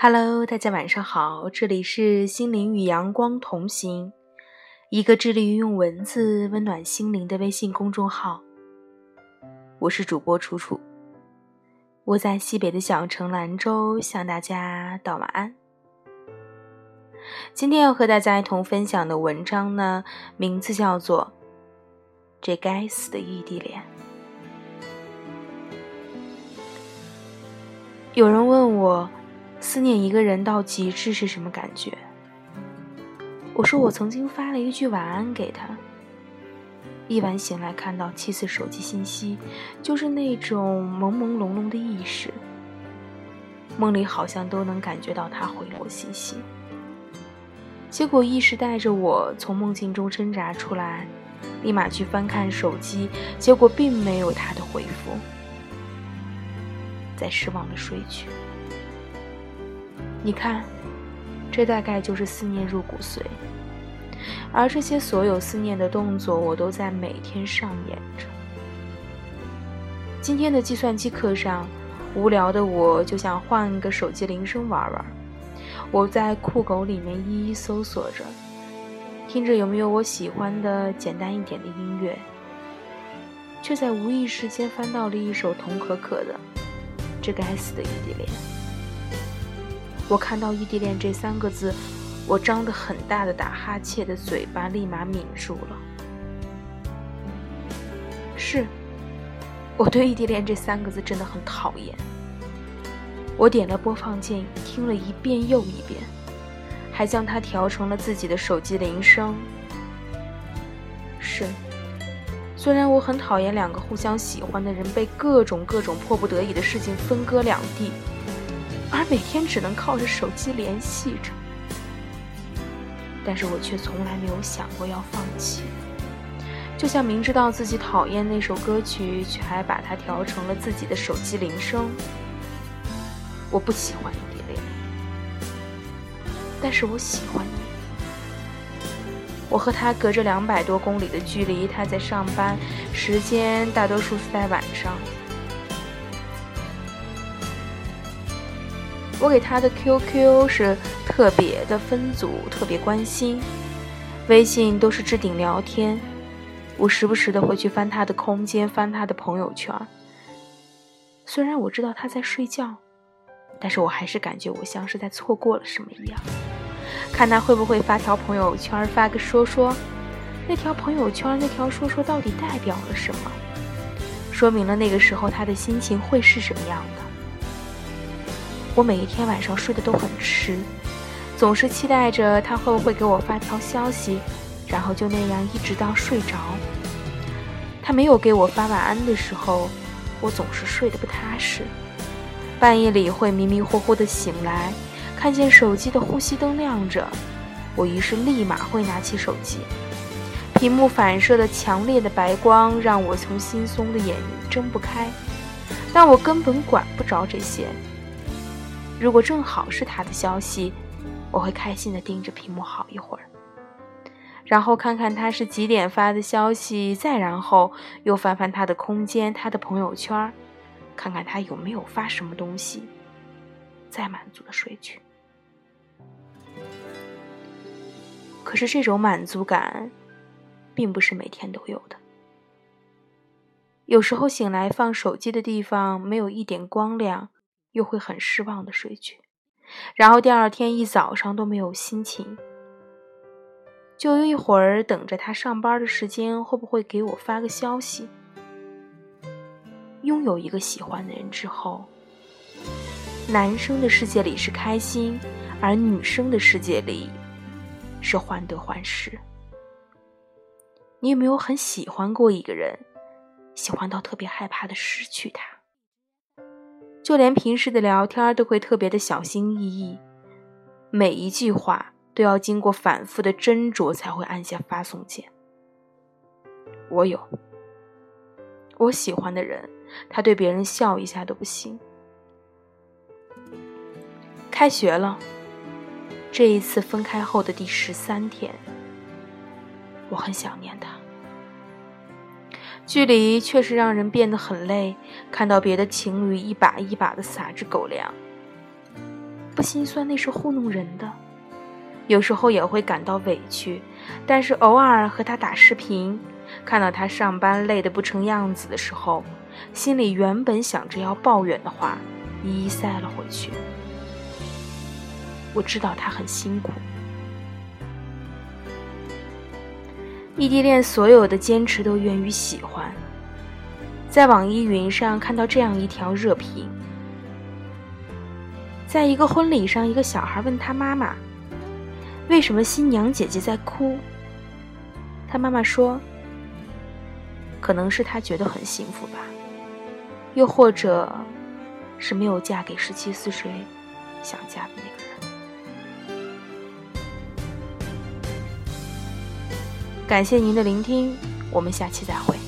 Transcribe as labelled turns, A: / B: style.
A: Hello，大家晚上好，这里是心灵与阳光同行，一个致力于用文字温暖心灵的微信公众号。我是主播楚楚，我在西北的小城兰州向大家道晚安。今天要和大家一同分享的文章呢，名字叫做《这该死的异地恋》。有人问我，思念一个人到极致是什么感觉？我说我曾经发了一句晚安给他，一晚醒来看到妻子手机信息，就是那种朦朦胧胧的意识，梦里好像都能感觉到他回我信息。结果意识带着我从梦境中挣扎出来，立马去翻看手机，结果并没有他的回复。在失望的睡去。你看，这大概就是思念入骨髓。而这些所有思念的动作，我都在每天上演着。今天的计算机课上，无聊的我就想换个手机铃声玩玩。我在酷狗里面一一搜索着，听着有没有我喜欢的简单一点的音乐，却在无意识间翻到了一首童可可的。这该死的异地恋！我看到“异地恋”这三个字，我张得很大的打哈欠的嘴巴立马抿住了。是，我对“异地恋”这三个字真的很讨厌。我点了播放键，听了一遍又一遍，还将它调成了自己的手机铃声。是。虽然我很讨厌两个互相喜欢的人被各种各种迫不得已的事情分割两地，每天只能靠着手机联系着，但是我却从来没有想过要放弃。就像明知道自己讨厌那首歌曲，却还把它调成了自己的手机铃声。我不喜欢异地恋，但是我喜欢你。我和他隔着两百多公里的距离，他在上班，时间大多数是在晚上。我给他的 QQ 是特别的分组，特别关心，微信都是置顶聊天。我时不时的会去翻他的空间，翻他的朋友圈。虽然我知道他在睡觉，但是我还是感觉我像是在错过了什么一样。看他会不会发条朋友圈，发个说说，那条朋友圈那条说说到底代表了什么？说明了那个时候他的心情会是什么样的？我每一天晚上睡得都很迟，总是期待着他会不会给我发条消息，然后就那样一直到睡着。他没有给我发晚安的时候，我总是睡得不踏实，半夜里会迷迷糊糊的醒来。看见手机的呼吸灯亮着，我于是立马会拿起手机。屏幕反射的强烈的白光让我从惺忪的眼睁不开，但我根本管不着这些。如果正好是他的消息，我会开心的盯着屏幕好一会儿，然后看看他是几点发的消息，再然后又翻翻他的空间、他的朋友圈，看看他有没有发什么东西，再满足的睡去。可是这种满足感，并不是每天都有的。有时候醒来放手机的地方没有一点光亮，又会很失望的睡去，然后第二天一早上都没有心情，就一会儿等着他上班的时间会不会给我发个消息。拥有一个喜欢的人之后，男生的世界里是开心，而女生的世界里。是患得患失。你有没有很喜欢过一个人，喜欢到特别害怕的失去他？就连平时的聊天都会特别的小心翼翼，每一句话都要经过反复的斟酌才会按下发送键。我有，我喜欢的人，他对别人笑一下都不行。开学了。这一次分开后的第十三天，我很想念他。距离确实让人变得很累。看到别的情侣一把一把的撒着狗粮，不心酸，那是糊弄人的。有时候也会感到委屈，但是偶尔和他打视频，看到他上班累得不成样子的时候，心里原本想着要抱怨的话，一一塞了回去。我知道他很辛苦。异地恋所有的坚持都源于喜欢。在网易云上看到这样一条热评：在一个婚礼上，一个小孩问他妈妈：“为什么新娘姐姐在哭？”他妈妈说：“可能是她觉得很幸福吧，又或者是没有嫁给十七四岁想嫁的那个。”感谢您的聆听，我们下期再会。